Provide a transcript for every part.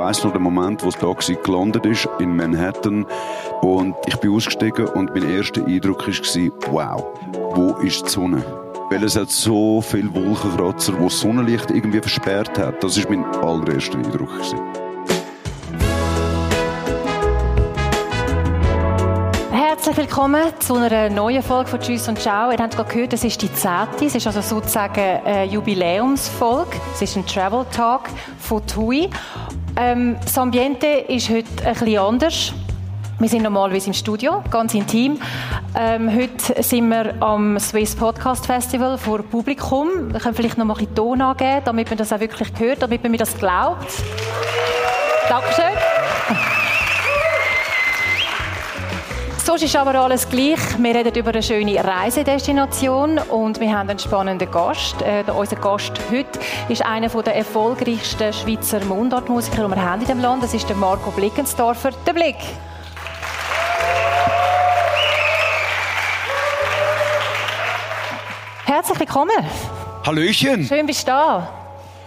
weiß noch den Moment, wo das Taxi gelandet ist in Manhattan und ich bin ausgestiegen und mein erster Eindruck war, wow, wo ist die Sonne? Weil es hat so viele Wolkenkratzer, wo das Sonnenlicht irgendwie versperrt hat. Das war mein allererster Eindruck. Gewesen. Herzlich willkommen zu einer neuen Folge von Tschüss und Ciao. Ihr habt gerade gehört, es ist die zehnte. Es ist also sozusagen eine Jubiläumsfolge. Es ist ein Travel Talk von TUI. Ähm, das Ambiente ist heute ein bisschen anders. Wir sind normalerweise im Studio, ganz intim. Ähm, heute sind wir am Swiss Podcast Festival vor Publikum. Wir können vielleicht noch mal ein bisschen Ton angeben, damit man das auch wirklich hört, damit man mir das glaubt. Dankeschön. Sonst ist aber alles gleich. Wir reden über eine schöne Reisedestination und wir haben einen spannenden Gast. Äh, unser Gast heute ist einer der erfolgreichsten Schweizer Mundartmusiker, die wir haben in dem Land. Das ist der Marco Blickensdorfer. Der Blick. Herzlich willkommen. Hallöchen! Schön bist du da.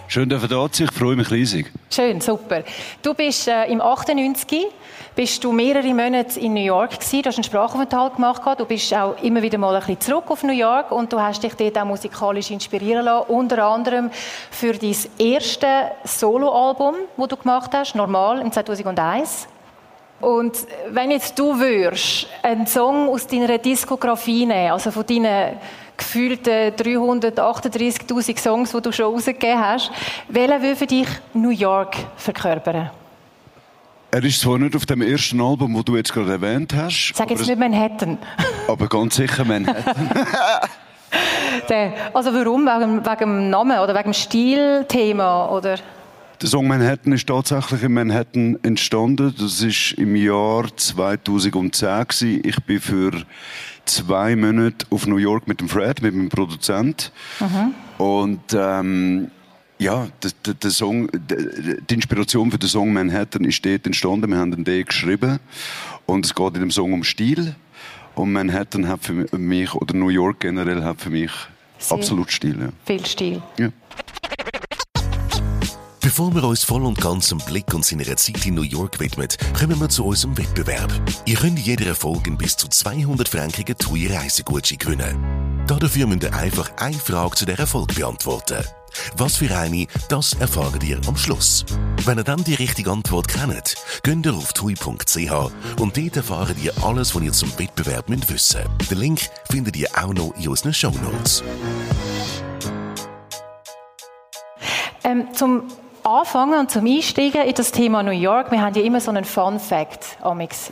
Schön, dass ihr da sein. Ich freue mich riesig. Schön, super. Du bist äh, im 98 bist du mehrere Monate in New York gewesen. Du hast einen Sprachaufenthalt gemacht. Du bist auch immer wieder mal ein bisschen zurück auf New York und du hast dich dort auch musikalisch inspirieren lassen. Unter anderem für dein erste Soloalbum, das du gemacht hast, normal im 2001. Und wenn jetzt du würdest einen Song aus deiner Diskografie nehmen, also von deinen gefühlten 338.000 Songs, die du schon rausgegeben hast, welcher würde für dich New York verkörpern? Er ist zwar nicht auf dem ersten Album, das du jetzt gerade erwähnt hast. Sag jetzt nicht Manhattan. aber ganz sicher Manhattan. also warum? Wegen, wegen dem Namen oder wegen dem Stilthema? Oder? Der Song Manhattan ist tatsächlich in Manhattan entstanden. Das ist im Jahr 2010 Ich bin für zwei Monate auf New York mit dem Fred, mit meinem Produzent. Mhm. Und ähm, ja, der, der, Song, die Inspiration für den Song Manhattan ist dort entstanden. Wir haben den D geschrieben und es geht in dem Song um Stil. Und Manhattan hat für mich, oder New York generell, hat für mich Sehr absolut Stil. Ja. Viel Stil. Ja. Bevor wir uns voll und ganz dem Blick und seiner Zeit in New York widmen, kommen wir zu unserem Wettbewerb. Ihr könnt in jeder Folge bis zu 200 frankigen TUI Reisegutschein gewinnen. Dafür müsst ihr einfach eine Frage zu dieser Folge beantworten. Was für eine, das erfahrt ihr am Schluss. Wenn ihr dann die richtige Antwort kennt, geht ihr auf tui.ch und dort erfahrt ihr alles, was ihr zum Wettbewerb müsst wissen Den Link findet ihr auch noch in unseren Show Notes. Ähm, zum Anfangen und zum Einsteigen in das Thema New York, wir haben ja immer so einen Fun Fact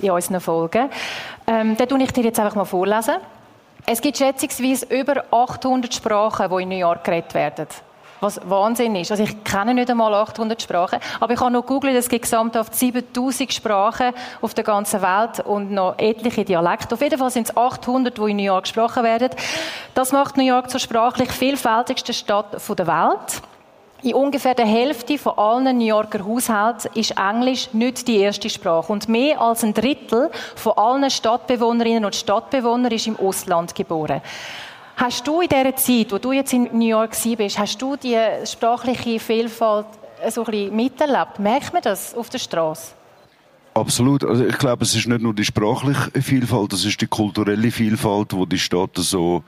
in unseren Folgen. Ähm, den tue ich dir jetzt einfach mal vorlesen. Es gibt schätzungsweise über 800 Sprachen, die in New York geredet werden. Was Wahnsinn ist. Also ich kenne nicht einmal 800 Sprachen, aber ich habe noch googelt, es gibt gesamthaft 7000 Sprachen auf der ganzen Welt und noch etliche Dialekte. Auf jeden Fall sind es 800, die in New York gesprochen werden. Das macht New York zur sprachlich vielfältigsten Stadt der Welt. In ungefähr der Hälfte von allen New Yorker Haushalten ist Englisch nicht die erste Sprache. Und mehr als ein Drittel von allen Stadtbewohnerinnen und Stadtbewohnern ist im Ausland geboren. Hast du in dieser Zeit, wo du jetzt in New York bist, hast du die sprachliche Vielfalt so ein bisschen miterlebt? Merkt man das auf der Straße? Absolut. Also ich glaube, es ist nicht nur die sprachliche Vielfalt, es ist die kulturelle Vielfalt, die die Stadt so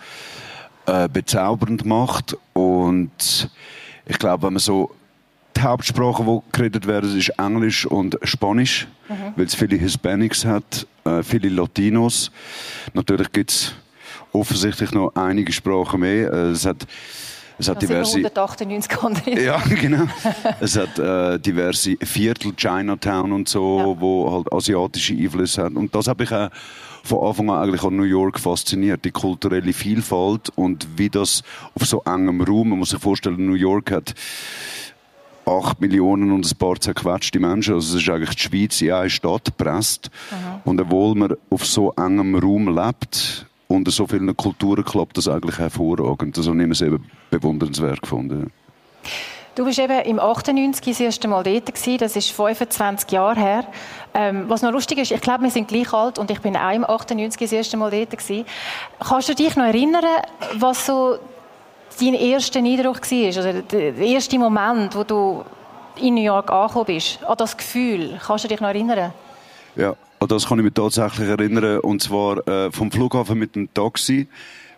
äh, bezaubernd macht. Und ich glaube, wenn man so die Hauptsprachen, die geredet werden, ist Englisch und Spanisch, mhm. weil es viele Hispanics hat, äh, viele Latinos. Natürlich gibt es offensichtlich noch einige Sprachen mehr. Äh, es hat es hat diverse 198 Ja, genau. es hat äh, diverse Viertel, Chinatown und so, ja. wo halt asiatische Einflüsse hat. Und das habe ich auch von Anfang an eigentlich an New York fasziniert. Die kulturelle Vielfalt und wie das auf so engem Raum, man muss sich vorstellen, New York hat acht Millionen und ein paar zerquetschte Menschen. Also es ist eigentlich die Schweiz in eine Stadt gepresst. Mhm. Und obwohl man auf so engem Raum lebt, unter so vielen Kulturen klappt das eigentlich hervorragend. Ich habe es eben bewundernswert gefunden. Du bist eben im 98 das erste Mal dort gewesen. Das ist 25 Jahre her. Ähm, was noch lustig ist, ich glaube, wir sind gleich alt und ich bin auch im 98 das erste Mal dort gewesen. Kannst du dich noch erinnern, was so dein erster Eindruck war? Also der erste Moment, wo du in New York angekommen bist, an das Gefühl, kannst du dich noch erinnern? Ja, an das kann ich mich tatsächlich erinnern. Und zwar äh, vom Flughafen mit dem Taxi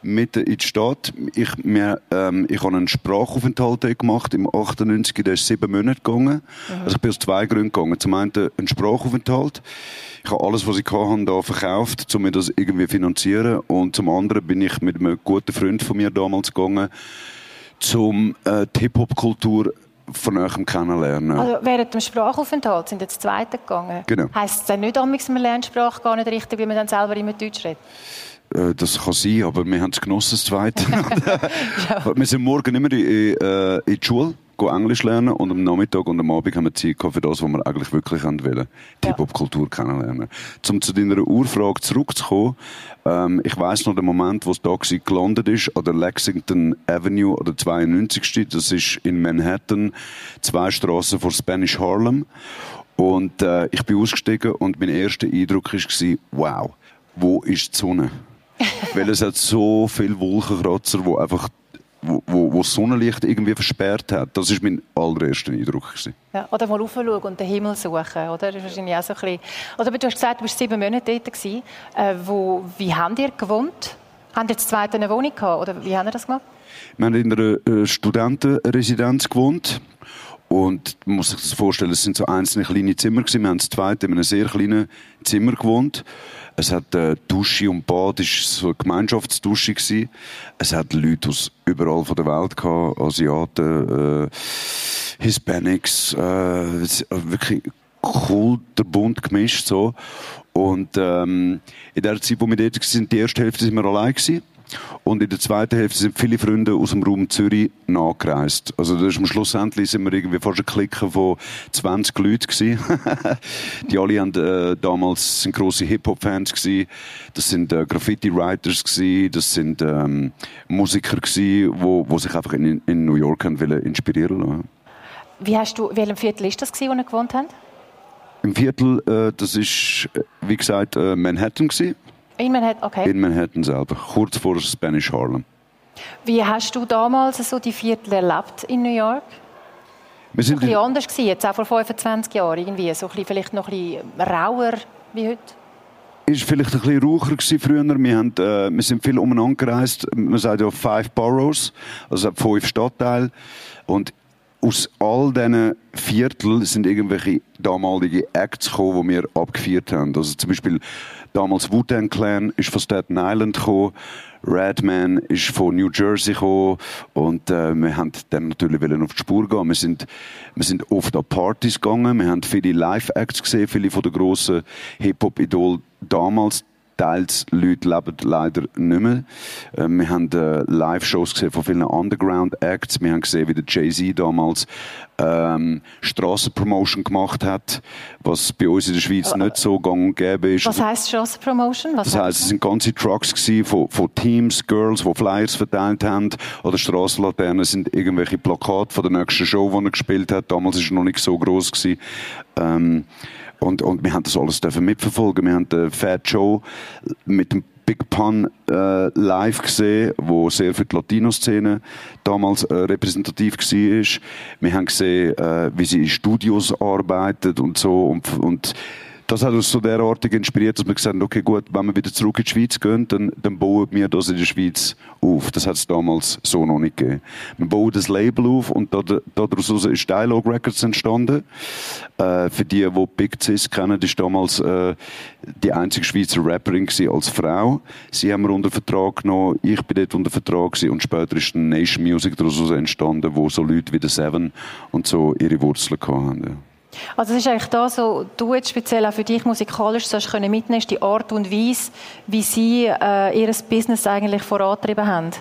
mitten in die Stadt. Ich, mir, ähm, ich habe einen Sprachaufenthalt gemacht im 98, der ist sieben Monate gegangen. Mhm. Also ich bin aus zwei Gründen gegangen. Zum einen ein Sprachaufenthalt. Ich habe alles, was ich hatte, da verkauft, um mir das irgendwie finanzieren. Und zum anderen bin ich mit einem guten Freund von mir damals gegangen, zum äh, die Hip-Hop-Kultur von eurem kennenlernen. Also während dem Sprachaufenthalt sind jetzt Zweite gegangen. Genau. Heißt es dann nicht, dass man lernt Sprache gar nicht richtig, wie man dann selber immer Deutsch redet? Äh, das kann sein, aber wir haben es genossen, das Zweite. ja. Wir sind morgen immer in, äh, in die Schule, Englisch lernen und am Nachmittag und am Abend haben wir Zeit für das, was wir eigentlich wirklich wollen, die Hip-Hop-Kultur kennenlernen. Um zu deiner Urfrage zurückzukommen, ähm, ich weiss noch den Moment, wo das Taxi gelandet ist, an der Lexington Avenue oder 92. Das ist in Manhattan, zwei Straßen vor Spanish Harlem. Und äh, ich bin ausgestiegen und mein erster Eindruck war, wow, wo ist die Sonne? Weil es hat so viele Wolkenkratzer, wo einfach wo, wo, wo das Sonnenlicht irgendwie versperrt hat. Das war mein allererster Eindruck. Ja, oder mal raufschauen und den Himmel suchen, oder? Das ist wahrscheinlich auch so ein bisschen... Oder du hast gesagt, du warst sieben Monate dort. Gewesen. Äh, wo, wie habt ihr gewohnt? Habt ihr zweite eine Wohnung gehabt, oder wie habt ihr das gemacht? Wir haben in einer äh, Studentenresidenz gewohnt. Und man muss sich das vorstellen, es sind so einzelne kleine Zimmer gewesen. Wir haben das zweite in einem sehr kleinen Zimmer gewohnt. Es hat äh, Dusche und Bad, ist so eine Gemeinschaftsdusche gewesen. Es hat Leute aus überall von der Welt gehabt, Asiaten, äh, Hispanics, äh, wirklich Bund gemischt so. Und ähm, in der Zeit, wo wir dort waren, die erste Hälfte sind wir allein gewesen. Und in der zweiten Hälfte sind viele Freunde aus dem Raum Zürich nachgereist. Also das ist am Schlussendlich sind wir irgendwie fast ein Klicken von 20 Leuten gewesen. Die alle haben, äh, damals sind grosse Hip-Hop-Fans gewesen. Das sind äh, Graffiti-Writers gewesen. Das sind ähm, Musiker gewesen, wo, wo sich einfach in, in New York haben wollen inspirieren lassen. Wie hast du, welchem Viertel ist das gewesen, wo ihr gewohnt habt? Im Viertel, äh, das ist, äh, wie gesagt, äh, Manhattan gewesen. In Manhattan, okay. In Manhattan selber, kurz vor Spanish Harlem. Wie hast du damals so die Viertel erlebt in New York? Wir sind ein bisschen anders gewesen, jetzt auch vor 25 Jahren irgendwie, so ein bisschen, vielleicht noch ein bisschen rauer wie heute? ist vielleicht ein bisschen raucher früher. Wir, haben, äh, wir sind viel umeinander gereist. Man sagt ja five boroughs, also fünf Stadtteile. Und aus all diesen Vierteln sind irgendwelche damalige Acts gekommen, die wir abgefeiert haben. Also zum Beispiel damals Wu-Tang Clan ist von Staten Island gekommen, Redman ist von New Jersey gekommen und äh, wir haben dann natürlich auf die Spur gehen. Wir sind, wir sind oft an Partys gegangen, wir haben viele Live-Acts gesehen, viele von den grossen Hip-Hop-Idolen damals teils Leute leben leider nicht mehr. Ähm, wir haben äh, Live-Shows gesehen von vielen Underground-Acts. Wir haben gesehen, wie der Jay-Z damals ähm, Strassenpromotion gemacht hat, was bei uns in der Schweiz äh, nicht so gang und gäbe ist. Was heisst Strassenpromotion? das heisst, es sind ganze Trucks von, von Teams, Girls, die Flyers verteilt haben, oder Strassenlaternen sind irgendwelche Plakate von der nächsten Show, die er gespielt hat. Damals war er noch nicht so groß Ähm, und, und wir haben das alles dürfen mitverfolgen. Wir haben den Fat Joe mit dem Big Pun äh, live gesehen, wo sehr für die Latino-Szene damals äh, repräsentativ war. Wir haben gesehen, äh, wie sie in Studios arbeitet und so und, und das hat uns so derartig inspiriert, dass wir gesagt haben, okay, gut, wenn wir wieder zurück in die Schweiz gehen, dann, dann bauen wir das in der Schweiz auf. Das hat es damals so noch nicht gegeben. Wir bauen das Label auf und daraus ist Dialogue Records entstanden. Äh, für die, die Big Cis kennen, ist damals äh, die einzige Schweizer Rapperin als Frau. Sie haben wir unter Vertrag genommen, ich bin dort unter Vertrag gewesen, und später ist Nation Music daraus entstanden, wo so Leute wie der Seven und so ihre Wurzeln hatten. Also es ist eigentlich da so, du jetzt speziell auch für dich musikalisch so können mitnehmen, die Art und Weise, wie sie äh, ihr Business eigentlich vorantrieben haben.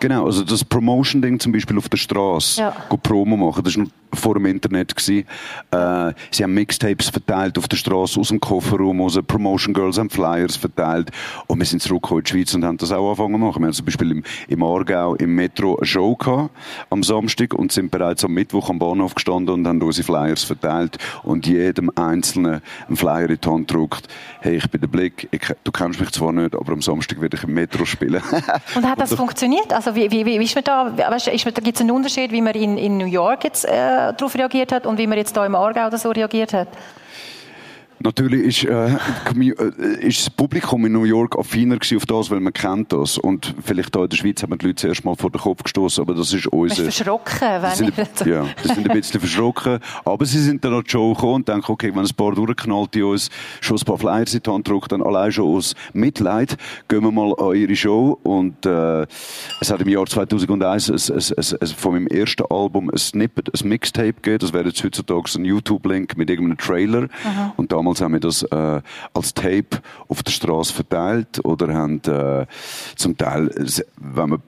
Genau, also das Promotion-Ding zum Beispiel auf der Straße, ja. Promo machen, das ist vor dem Internet gewesen. Äh, sie haben Mixtapes verteilt auf der Straße, aus dem Kofferraum, aus den Promotion Girls haben Flyers verteilt. Und wir sind zurückgekommen in die Schweiz und haben das auch angefangen zu machen. Wir haben zum Beispiel im, im Aargau im Metro eine Show gehabt, am Samstag und sind bereits am Mittwoch am Bahnhof gestanden und haben unsere Flyers verteilt und jedem Einzelnen einen Flyer in die Hand gedruckt. Hey, ich bin der Blick, ich, du kennst mich zwar nicht, aber am Samstag werde ich im Metro spielen. und hat das und funktioniert? Also wie, wie, wie ist man da, weißt, ist man, da gibt es einen Unterschied, wie man in, in New York jetzt äh, darauf reagiert hat und wie man jetzt hier im Aargau oder so reagiert hat? Natürlich ist, äh, äh, ist das Publikum in New York affiner auf das, weil man kennt das. Und vielleicht hier in der Schweiz haben wir die Leute zuerst mal vor den Kopf gestoßen, aber das ist unser... Bist verschrocken, wenn sind, ich... Ja, die sind ein bisschen verschrocken. Aber sie sind dann an die Show gekommen und denken, okay, wenn ein paar durchknallt, die uns schon ein paar Flyers in die Hand drückt, dann allein schon aus Mitleid, gehen wir mal an ihre Show. Und äh, es hat im Jahr 2001 ein, ein, ein, ein, von meinem ersten Album ein Snippet, ein Mixtape gegeben. Das wäre jetzt heutzutage ein YouTube-Link mit irgendeinem Trailer. Mhm. Und damals haben wir das äh, als Tape auf der Straße verteilt oder haben äh, zum Teil, wenn man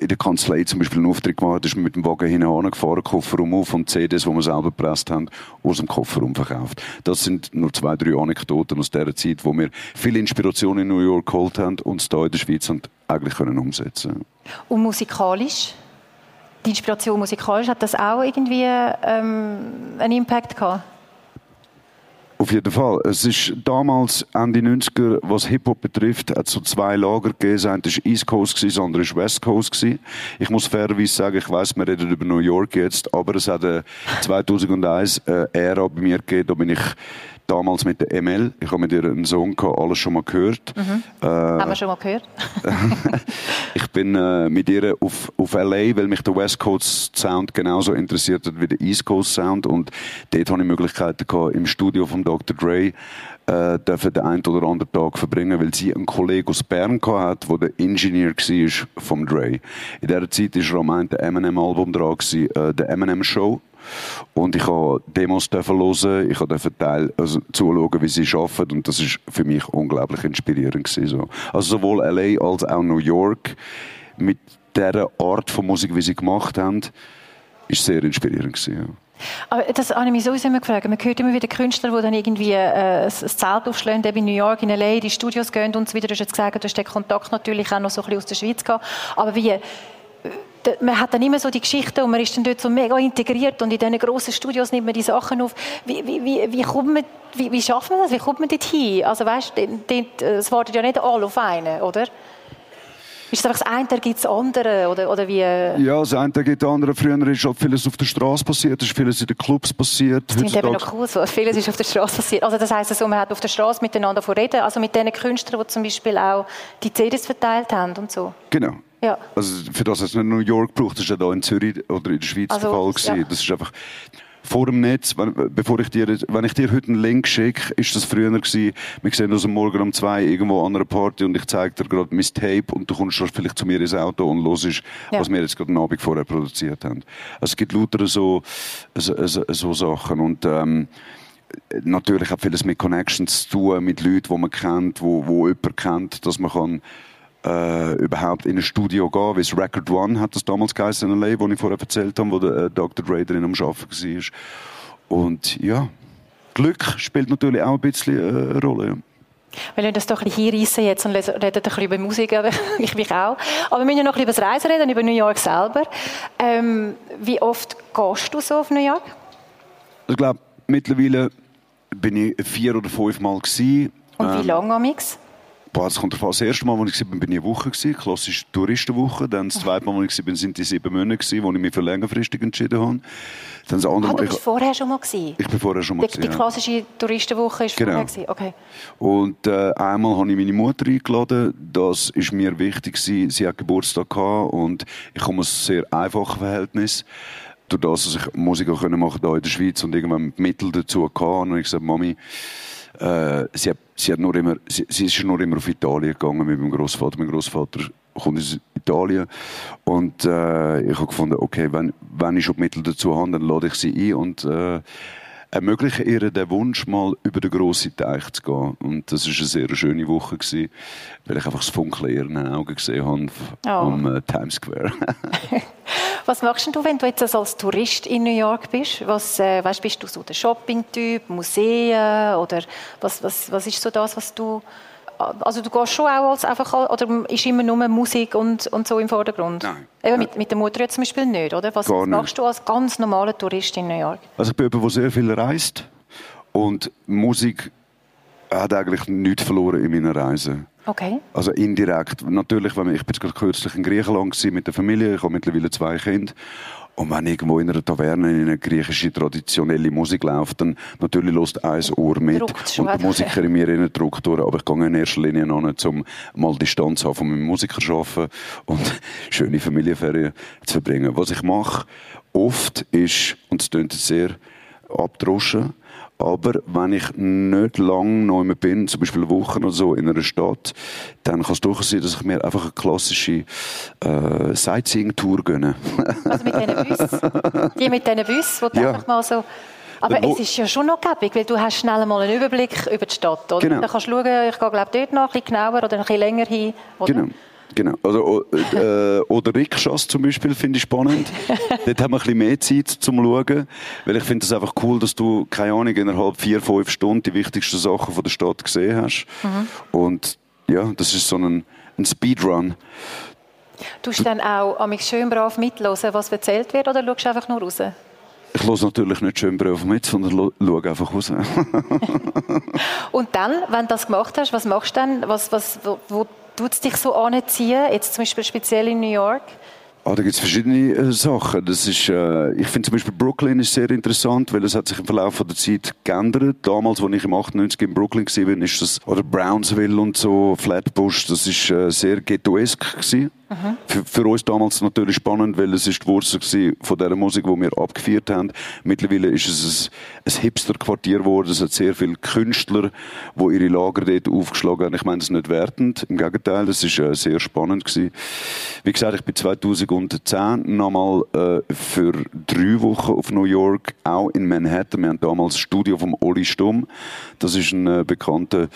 in der Kanzlei zum Beispiel einen Auftritt gemacht ist, mit dem Wagen hinein gefahren, Kofferraum auf und CDs, die wir selber gepresst haben, aus dem Kofferraum verkauft. Das sind nur zwei, drei Anekdoten aus dieser Zeit, wo wir viel Inspiration in New York geholt haben und es hier in der Schweiz und eigentlich können umsetzen Und musikalisch? Die Inspiration musikalisch, hat das auch irgendwie ähm, einen Impact gehabt? Auf jeden Fall. Es ist damals, Ende 90er, was Hip-Hop betrifft, hat es so zwei Lager gegeben. Das eine war East Coast, das andere war West Coast. Ich muss fairerweise sagen, ich weiss, wir reden über New York jetzt, aber es hat 2001 eine Ära bei mir gegeben, da bin ich damals mit der ML. Ich habe mit ihr einen Song gehabt, alles schon mal gehört. Mhm. Äh, Haben wir schon mal gehört? ich bin äh, mit ihr auf, auf LA, weil mich der West Coast Sound genauso interessiert hat wie der East Coast Sound. Und dort hatte ich Möglichkeiten gehabt, im Studio von Dr. Dre äh, dürfen den einen oder anderen Tag verbringen, weil sie einen Kollegen aus Bern hat, der der Ingenieur war vom Dre. In dieser Zeit war am Ende Eminem-Album dran, äh, der Eminem Show. Und ich habe Demos hören, ich durfte Teil, also zuschauen, wie sie arbeiten und das ist für mich unglaublich inspirierend gewesen, so. Also sowohl LA als auch New York mit der Art von Musik, wie sie gemacht haben, ist sehr inspirierend gewesen, ja. Aber das habe ich mich sowieso immer gefragt. Man hört immer wieder Künstler, die dann irgendwie äh, ein Zelt aufschlagen, in New York, in L.A., die Studios gehen und so weiter. Du hast jetzt gesagt, du hast den Kontakt natürlich auch noch so ein bisschen aus der Schweiz gehabt. Aber wie, man hat dann immer so die Geschichte und man ist dann dort so mega integriert und in diesen grossen Studios nimmt man die Sachen auf. Wie, wie, wie, wie, kommt man, wie, wie schafft man das? Wie kommt man dort hin? Also weißt, es wartet ja nicht alle auf einen, oder? Ist es einfach das eine, gibt das andere? Oder, oder wie? Ja, das eine gibt das andere. Früher ist halt vieles auf der Straße passiert, ist vieles in den Clubs passiert. Das klingt eben noch cool so. Vieles ist auf der Straße passiert. Also das heisst, also, man hat auf der Straße miteinander reden, also mit den Künstlern, die zum Beispiel auch die CDs verteilt haben und so. Genau. Ja. Also für das hat es nicht New York gebraucht, das ist ja da in Zürich oder in der Schweiz also, der Fall gewesen. Ja. Das ist einfach vor dem Netz, wenn, bevor ich dir, wenn ich dir heute einen Link schicke, ist das früher gewesen, wir sehen uns am Morgen um zwei irgendwo an einer Party und ich zeige dir gerade mein Tape und du kommst vielleicht zu mir ins Auto und hörst, ja. was wir jetzt gerade den Abend vorher produziert haben. Also es gibt lauter so, so, so, so Sachen und ähm, natürlich hat vieles mit Connections zu tun, mit Leuten, die man kennt, wo, wo jemand kennt, dass man kann äh, überhaupt in ein Studio gehen, wie es Record One hat das damals geheißen in L.A., wo ich vorher erzählt habe, wo der äh, Dr. Dre drin am Arbeiten war. Und ja, Glück spielt natürlich auch ein bisschen äh, eine Rolle. Ja. Wir lassen das doch ein bisschen hinreissen jetzt und reden ein bisschen über Musik, ich mich auch. Aber wir müssen ja noch ein bisschen über das Reisen reden, über New York selber. Ähm, wie oft gehst du so auf New York? Ich glaube, mittlerweile bin ich vier oder fünf Mal gewesen. Und wie ähm, lange amix? Boah, das kommt davon. Das erste Mal, als ich war, bin ich eine Woche, gewesen, klassische Touristenwoche. Dann das zweite Mal, als ich war, sind die sieben Monate, gewesen, wo ich mich für längerfristig entschieden habe. Dann das andere ah, du bist ich, vorher schon mal gewesen? Ich bin vorher schon mal Die, die klassische. Touristenwoche war genau. vorher gewesen. okay. Und äh, einmal habe ich meine Mutter eingeladen. Das ist mir wichtig gewesen. Sie hat Geburtstag gehabt und ich komme aus einem sehr einfachen Verhältnis durch das, dass ich Musik auch machen konnte hier in der Schweiz und irgendwann Mittel dazu hatte. Und ich gesagt, Mami, äh, sie, hat, sie, hat nur immer, sie, sie, ist nur immer auf Italien gegangen mit meinem Großvater. Mein Großvater kommt aus Italien und äh, ich habe gefunden, okay, wenn, wenn ich schon Mittel dazu habe, dann lade ich sie ein und äh, ermögliche ihr den Wunsch, mal über den grossen Teich zu gehen. Und das war eine sehr schöne Woche, gewesen, weil ich einfach das Funkeln in ihren Augen gesehen habe oh. am äh, Times Square. Was machst du, wenn du jetzt als Tourist in New York bist? Was, äh, weißt, bist du so der Shopping-Typ, Museen oder was, was, was ist so das, was du also du gehst schon auch als einfach, oder ist immer nur Musik und, und so im Vordergrund? Nein. Eben mit, mit der Mutter jetzt zum Beispiel nicht, oder? Was Gar machst nicht. du als ganz normaler Tourist in New York? Also ich bin jemand, der sehr viel reist und Musik hat eigentlich nichts verloren in meiner Reise. Okay. Also indirekt. Natürlich, wenn ich bin gerade kürzlich in Griechenland mit der Familie, ich habe mittlerweile zwei Kinder. Und wenn irgendwo in einer Taverne in eine griechische traditionelle Musik läuft, dann natürlich lässt ein Ohr mit und der Musiker in mir innen drückt durch. Aber ich gehe in erster Linie noch nicht, um mal Distanz haben von meinem Musiker zu arbeiten und schöne Familienferien zu verbringen. Was ich mache oft ist, und es klingt sehr abdroschen, aber wenn ich nicht lang noch immer bin, zum Beispiel Wochen oder so in einer Stadt, dann kann es durchaus sein, dass ich mir einfach eine klassische äh, Sightseeing-Tour gönne. also mit diesen Bus? Die mit diesen Bus, wo du ja. einfach mal so... Aber es ist ja schon noch gäbig, weil du hast schnell mal einen Überblick über die Stadt, oder? Genau. Dann kannst du schauen, ich gehe glaube dort noch ein bisschen genauer oder ein bisschen länger hin, oder? Genau. Genau. Also, äh, oder Rikschas zum Beispiel finde ich spannend. Dort haben wir ein bisschen mehr Zeit zum Schauen. Weil ich finde es einfach cool, dass du, keine Ahnung, innerhalb vier, fünf Stunden die wichtigsten Sachen von der Stadt gesehen hast. Mhm. Und ja, das ist so ein, ein Speedrun. Du dann auch am schön brav mitlosen, was erzählt wird, oder schaust du einfach nur raus? Ich höre natürlich nicht schön brav mit, sondern schaue einfach raus. Und dann, wenn du das gemacht hast, was machst du dann? Was, was, wo, wo tut es dich so anziehen, jetzt zum Beispiel speziell in New York? Ah, da gibt es verschiedene äh, Sachen. Das ist, äh, ich finde zum Beispiel Brooklyn ist sehr interessant, weil es hat sich im Verlauf der Zeit geändert. Damals, als ich im 98 in Brooklyn war, ist das, oder Brownsville und so, Flatbush, das ist äh, sehr ghettoesk gewesen. Für, für, uns damals natürlich spannend, weil es ist die Wurzel von der Musik, die wir abgeführt haben. Mittlerweile ist es ein, ein Hipster-Quartier geworden. Es hat sehr viele Künstler, die ihre Lager dort aufgeschlagen haben. Ich meine es nicht wertend, im Gegenteil, das ist äh, sehr spannend gewesen. Wie gesagt, ich bin 2010 nochmal äh, für drei Wochen auf New York, auch in Manhattan. Wir haben damals das Studio vom Oli Stumm. Das ist ein äh, bekannter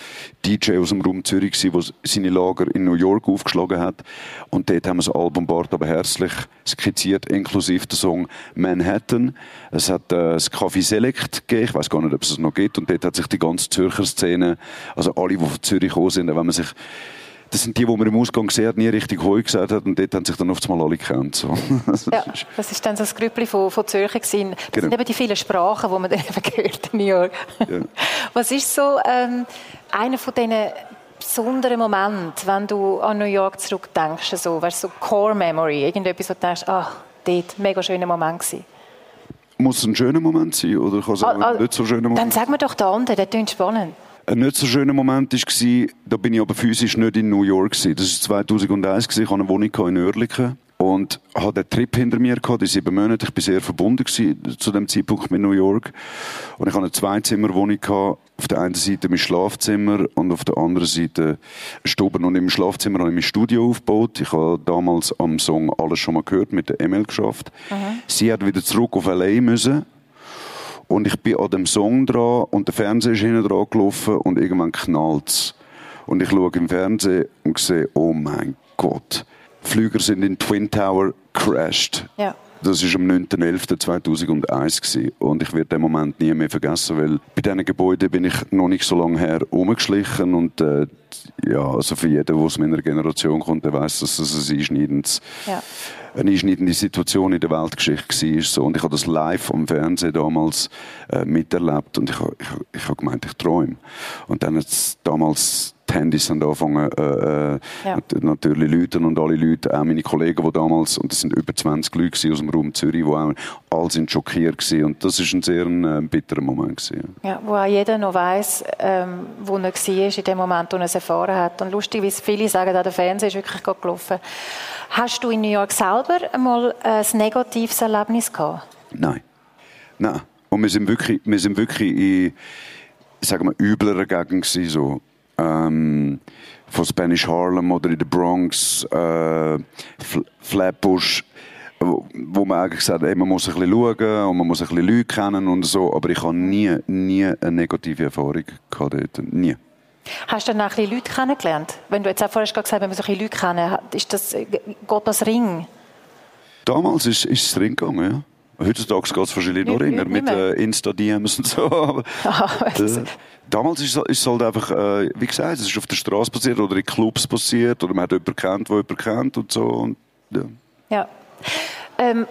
DJ aus dem Raum Zürich, der seine Lager in New York aufgeschlagen hat. Und und dort haben wir das Album Bart aber herzlich skizziert, inklusive der Song Manhattan. Es hat äh, das Café Select gegeben, ich weiß gar nicht, ob es es noch gibt. Und dort hat sich die ganze Zürcher Szene, also alle, die von Zürich gekommen sind, wenn man sich das sind die, die man im Ausgang sehr nie richtig Heu gesagt hat und dort haben sich dann oft mal alle gekannt. So. ja, das ist dann so das Grüppli von, von Zürcher gewesen. Das genau. sind eben die vielen Sprachen, die man dann eben gehört in New York. Ja. Was ist so ähm, einer von diesen besonderen Moment, wenn du an New York zurückdenkst, so, weißt, so Core Memory, irgendetwas, wo du denkst, ach, dort, mega schöner Moment gewesen? Muss es ein schöner Moment sein oder kann es ah, ah, nicht so schöner Moment Dann sag mir doch den anderen, der klingt spannend. Ein nicht so schöner Moment war, da bin ich aber physisch nicht in New York. Das war 2001, ich hatte eine Wohnung in Oerlikon und hatte einen Trip hinter mir gehabt, die sieben Monate. Ich war sehr verbunden zu dem Zeitpunkt mit New York. Und ich hatte eine Zweizimmerwohnung gehabt. Auf der einen Seite mein Schlafzimmer und auf der anderen Seite Stuben. Und im Schlafzimmer habe ich mein Studio aufgebaut. Ich habe damals am Song alles schon mal gehört, mit der Emil geschafft. Mhm. Sie hat wieder zurück auf LA müssen. Und ich bin an dem Song dran und der Fernseher ist hinten dran gelaufen und irgendwann knallt Und ich schaue im Fernsehen und sehe, oh mein Gott Flüger sind in Twin Tower crashed. Ja. Das war am 9.11.2001 und ich werde den Moment nie mehr vergessen, weil bei diesen Gebäuden bin ich noch nicht so lange her rumgeschlichen und äh, ja, also für jeden, der aus meiner Generation kommt, der weiß, dass das ein einschneidendes, ja. eine einschneidende Situation in der Weltgeschichte war. So. Und ich habe das live am Fernsehen damals äh, miterlebt und ich, ich, ich habe gemeint, ich träume. Und dann hat es damals die Handys haben angefangen, äh, äh ja. natürlich Leute und alle Leute, auch meine Kollegen, die damals, und das sind über 20 Leute aus dem Raum Zürich, die auch alle sind schockiert waren. Und das war ein sehr äh, bitterer Moment. Gewesen. Ja, wo auch jeder noch weiss, ähm, wo er war in dem Moment, wo er es erfahren hat. Und lustig, wie viele sagen, der Fernseher ist wirklich gelaufen. Hast du in New York selber einmal ein negatives Erlebnis gehabt? Nein. Nein. Und wir sind wirklich, wir sind wirklich in, sagen wir, üblerer Gegend gewesen, so ähm, von Spanish Harlem oder in der Bronx, äh, Flatbush, wo, man eigentlich sagt, ey, man muss ein bisschen schauen und man muss ein bisschen Leute kennen und so, aber ich habe nie, nie eine negative Erfahrung gehabt dort, nie. Hast du dann auch ein bisschen Leute kennengelernt? Wenn du jetzt auch vorher gesagt hast, wenn wir so ein bisschen Leute kennen, ist das, geht das Ring? Damals ist, ist es Ring gegangen, ja. Heutzutage geht es wahrscheinlich noch länger mit äh, Insta-DMs und so. Aber, äh, damals ist es halt einfach, äh, wie gesagt, es ist auf der Straße passiert oder in Clubs passiert oder man hat jemanden kennt, der jemanden kennt und so. Und, ja. ja. Ähm,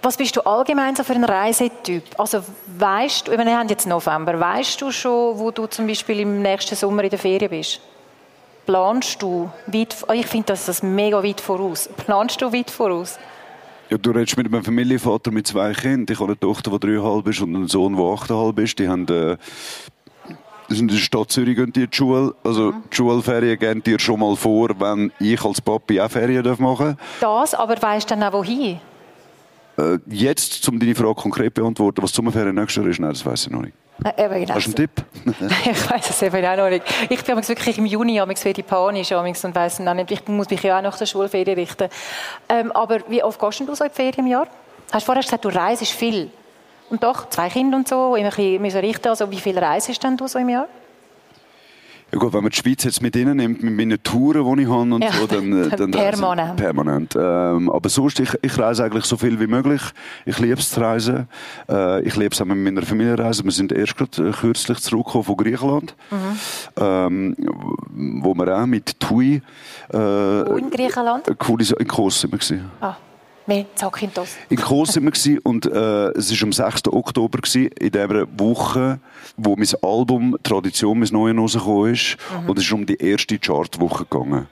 was bist du allgemein so für ein Reisetyp? Also weißt du, wir haben jetzt November, weißt du schon, wo du zum Beispiel im nächsten Sommer in der Ferien bist? planst du weit, ich finde das, das mega weit voraus. Planst du weit voraus? Ja, du redest mit einem Familienvater mit zwei Kindern. Ich habe eine Tochter, die dreieinhalb ist und einen Sohn, der achteinhalb ist. Die haben, äh, in der Stadt Zürich gehen die in die Schule. Also, mhm. die Schulferien gehen dir schon mal vor, wenn ich als Papi auch Ferien machen darf. Das, aber weißt du dann auch wohin? Äh, jetzt, um deine Frage konkret zu beantworten, was Sommerferien nächstes Jahr ist, nein, das weiß ich noch nicht. Äh, eben, genau. Hast du einen Tipp? ich weiß es eben auch noch nicht. Ich bin wirklich im Juni wieder panisch und weiss dann nicht, ich muss mich ja auch nach der Schulferien richten. Ähm, aber wie oft gehst du so in die Ferien im Jahr? Hast du vorher gesagt, du reist viel. Und doch, zwei Kinder und so, immer ein bisschen richten. Also wie viel reist du so im Jahr? Ja gut, wenn man die Schweiz jetzt mit ihnen nimmt, mit meinen Touren, die ich habe und ja, so, dann, dann permanent. permanent. Ähm, aber sonst, ich, ich reise eigentlich so viel wie möglich. Ich liebe es zu reisen. Äh, ich liebe es auch mit meiner Familie reisen. Wir sind erst gerade äh, kürzlich zurückgekommen von Griechenland, mhm. ähm, wo wir auch mit TUI... Äh, wo in Griechenland? In Kos sind wir. Ah. Mehr Zakynthos. In Kos sind wir und äh, es war am 6. Oktober, gewesen, in dieser Woche, wo mein Album «Tradition», mein Neues rausgekommen ist. Mhm. Und es ist um die erste Chartwoche gegangen.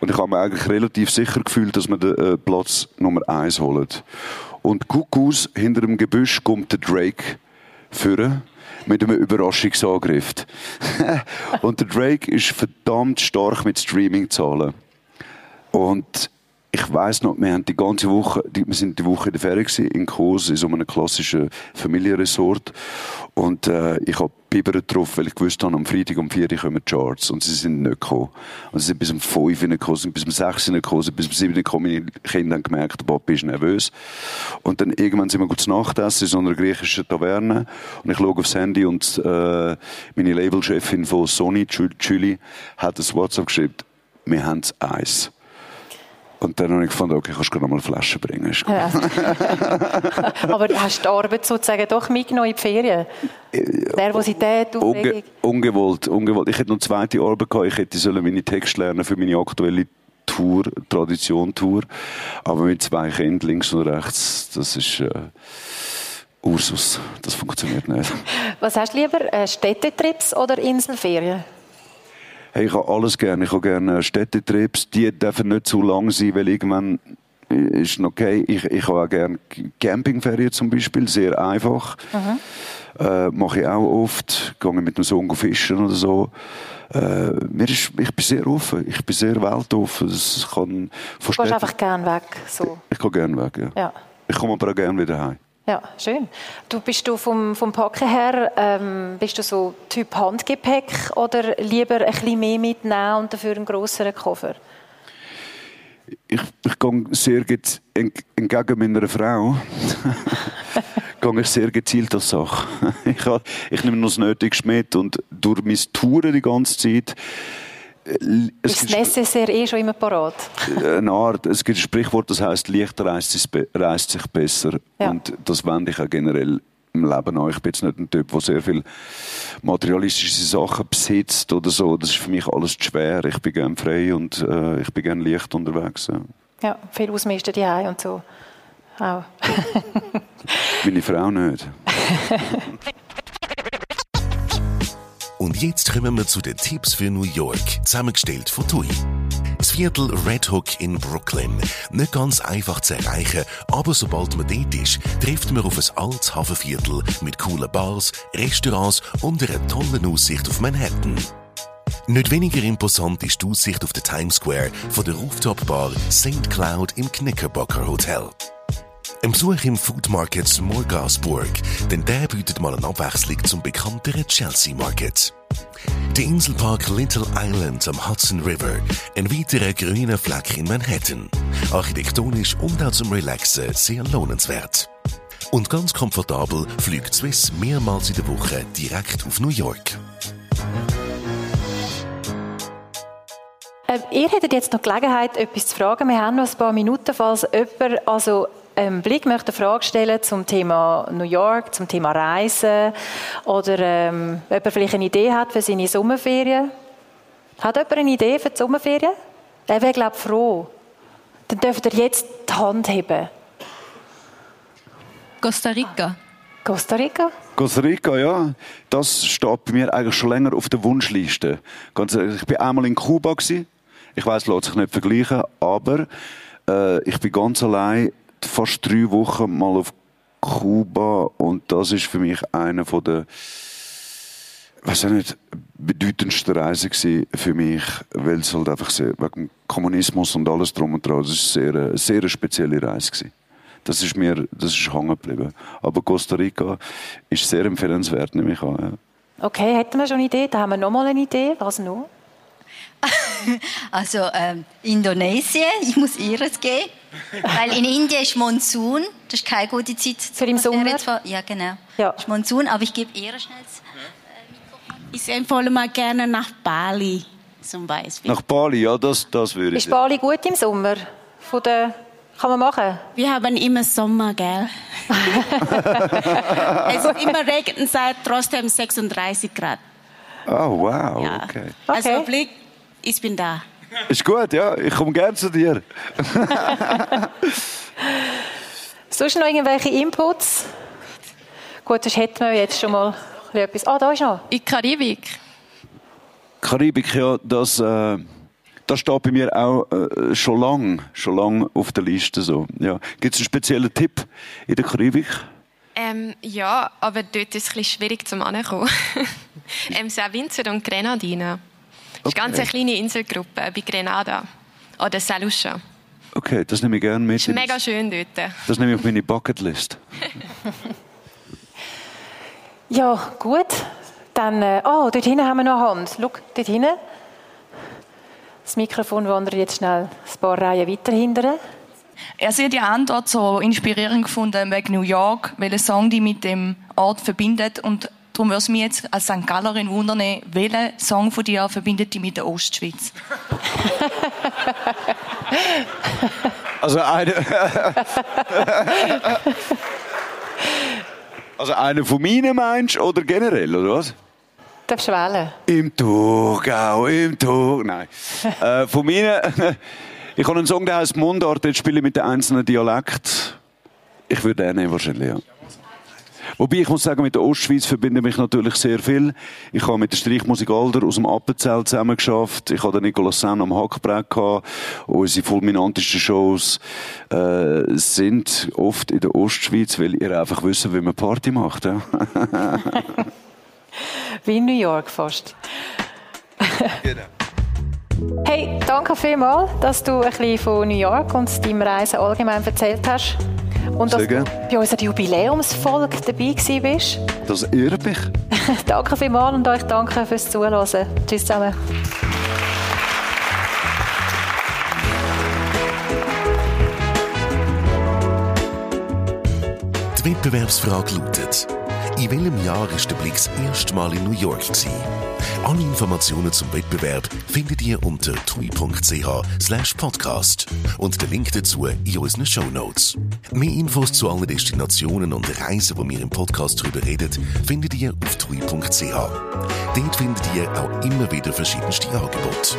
Und ich habe mir eigentlich relativ sicher gefühlt, dass wir den äh, Platz Nummer 1 holen. Und Kuckuck hinter dem Gebüsch kommt der Drake führen mit einem Überraschungsangriff. und der Drake ist verdammt stark mit Streaming-Zahlen. Und ich weiß noch, wir haben die ganze Woche, die, wir sind die Woche in der Ferien gewesen, in Kos, in so einem klassischen Familienresort. Und äh, ich habe Biber drauf, weil ich gewusst habe, am Freitag um 4 Uhr kommen die Charts. Und sie sind nicht gekommen. Und sie sind bis um 5 Uhr gekommen, sind bis um 6 Uhr gekommen, sind bis um 7 Uhr gekommen. Meine Kinder haben gemerkt, der Papi ist nervös. Und dann irgendwann sind wir gut zu Nacht essen in so einer griechischen Taverne. Und ich schaue aufs Handy und äh, meine Labelchefin von Sony, Julie, hat ein WhatsApp geschrieben, wir haben Eis. Und dann habe ich gefunden, okay, kannst du noch mal Flaschen bringen. Ja. Aber hast du die Arbeit sozusagen doch mitgenommen in die Ferien? Nervosität, Unge ungewollt, ungewollt. Ich hätte noch zweite Arbeit gehabt. Ich hätte meine Texte lernen für meine aktuelle Tour, Tradition-Tour. Aber mit zwei Kindern links und rechts, das ist... Äh, Ursus, das funktioniert nicht. Was hast du lieber, äh, Städtetrips oder Inselferien? Hey, ich habe alles gerne. Ich habe gerne Städtetrips. Die dürfen nicht zu lang sein, weil irgendwann ist okay. Ich, ich habe auch gerne Campingferien zum Beispiel, sehr einfach. Mhm. Äh, mache ich auch oft. Gehe mit dem Sohn fischen oder so. Äh, mir ist, ich bin sehr offen. Ich bin sehr weltoffen. Das kann du gehst einfach gerne weg. So. Ich gehe gerne weg, ja. ja. Ich komme aber auch gerne wieder heim. Ja, schön. Du bist du vom, vom Packen her, ähm, bist du so Typ Handgepäck oder lieber ein bisschen mehr mitnehmen und dafür einen größeren Koffer? Ich, ich gehe sehr entgegen meiner Frau. gehe ich sehr gezielt als Sache. Ich, ich nehme noch das Nötigste mit und durch meine Touren die ganze Zeit es ist das Necessaire eh schon immer parat? eine Art. Es gibt ein Sprichwort, das heißt, Licht reist sich besser. Ja. Und das wende ich auch generell im Leben an. Ich bin jetzt nicht ein Typ, der sehr viel materialistische Sachen besitzt oder so. Das ist für mich alles zu schwer. Ich bin gerne frei und äh, ich bin gerne leicht unterwegs. Ja, ja viel ausmisten die und so. Auch. Meine Frau nicht. Und jetzt kommen wir zu den Tipps für New York, zusammengestellt von TUI. Das Viertel Red Hook in Brooklyn. Nicht ganz einfach zu erreichen, aber sobald man dort ist, trifft man auf ein altes Hafenviertel mit coolen Bars, Restaurants und einer tollen Aussicht auf Manhattan. Nicht weniger imposant ist die Aussicht auf den Times Square von der Rooftop-Bar St. Cloud im Knickerbocker Hotel. Ein Besuch im Food Market Smorgasburg, denn der bietet mal eine Abwechslung zum bekannteren Chelsea Market. Der Inselpark Little Island am Hudson River, ein weiterer grüner Fleck in Manhattan. Architektonisch und auch zum Relaxen sehr lohnenswert. Und ganz komfortabel fliegt Swiss mehrmals in der Woche direkt auf New York. Äh, ihr hättet jetzt noch Gelegenheit, etwas zu fragen. Wir haben noch ein paar Minuten, falls jemand also ähm, Blick möchte eine Frage stellen zum Thema New York, zum Thema Reisen oder ähm, jemand vielleicht eine Idee hat für seine Sommerferien. Hat jemand eine Idee für die Sommerferien? Der wäre, glaube ich, froh. Dann dürft ihr jetzt die Hand heben. Costa Rica. Costa Rica? Costa Rica, ja, das steht bei mir eigentlich schon länger auf der Wunschliste. Ganz ehrlich, ich bin einmal in Kuba gewesen. Ich weiß, lässt sich nicht vergleichen, aber äh, ich bin ganz allein fast drei Wochen mal auf Kuba und das ist für mich einer von der weiß ich nicht, bedeutendsten Reise für mich, weil es halt einfach sehr, wegen Kommunismus und alles drum und dran, das ist sehr, eine sehr spezielle Reise gewesen. Das ist mir, das ist hängen geblieben. Aber Costa Rica ist sehr empfehlenswert, nehme ich an. Ja. Okay, hätten wir schon eine Idee? Da haben wir noch mal eine Idee. Was noch? Also ähm, Indonesien, ich muss ihres gehen, weil in Indien ist Monsun, das ist keine gute Zeit. Für im Sommer? Ja, genau. Ja. Ist Monsun, aber ich gebe ihr schnell das äh, Ich empfehle mal gerne nach Bali zum Beispiel. Nach Bali, ja, das, das würde ich Ist Bali gut im Sommer? Von der kann man machen? Wir haben immer Sommer, gell? es ist immer Regenzeit, trotzdem 36 Grad. Oh, wow, ja. okay. Also Blick, ich bin da. Ist gut, ja. Ich komme gerne zu dir. Sonst noch irgendwelche Inputs? Gut, das hätten wir jetzt schon mal etwas. Ah, da ist noch. In Karibik. Karibik, ja, das, äh, das steht bei mir auch äh, schon lang, schon lang auf der Liste so. Ja. Gibt es einen speziellen Tipp in der Karibik? Ähm, ja, aber dort ist es ein bisschen schwierig zum Ankommen. ähm, St. Vincent und Grenadina. Das ist okay. ganz eine kleine Inselgruppe bei Grenada. Oder St. Lucia. Okay, das nehme ich gerne mit. Das ist mega schön dort. Das nehme ich auf meine Bucketlist. ja, gut. Dann, äh, oh, dort hinten haben wir noch eine Hand. Schau, dort hinten. Das Mikrofon wandert jetzt schnell ein paar Reihen weiter hinten. Also ich habe die Antwort so inspirierend gefunden wegen New York, weil ein Song die mit dem Ort verbindet und Darum würde es mich jetzt als St. Gallerin wundern, welcher Song von dir verbindet dich mit der Ostschweiz? also eine... also eine von meinen meinst oder generell, oder was? Darfst du wählen? Im Thurgau, im Thurgau. Nein. äh, von mir. ich habe einen Song, der heißt Mundart. Jetzt spiele ich mit den einzelnen Dialekt. Ich würde den nehmen, wahrscheinlich, ja. Wobei, ich muss sagen, mit der Ostschweiz verbinde mich natürlich sehr viel. Ich habe mit der Streichmusik Alder aus dem Appenzell zusammen geschafft. Ich hatte Nicolas Sen am Hackbrett gehabt. Unsere fulminantesten Shows, äh, sind oft in der Ostschweiz, weil ihr einfach wisst, wie man Party macht, ja. Wie in New York fast. genau. Hey, danke vielmals, dass du ein bisschen von New York und deinem Reisen allgemein erzählt hast. Und dass du bei unserer Jubiläumsfolge dabei bist. Das ehrt mich. danke vielmals und euch danke fürs Zuhören. Tschüss zusammen. Die Wettbewerbsfrage lautet: In welchem Jahr war der Blix erstmal in New York? Gewesen? Alle Informationen zum Wettbewerb findet ihr unter tui.ch podcast und den Link dazu in unseren Show Notes. Mehr Infos zu allen Destinationen und Reisen, die wir im Podcast darüber reden, findet ihr auf tui.ch. Dort findet ihr auch immer wieder verschiedenste Angebote.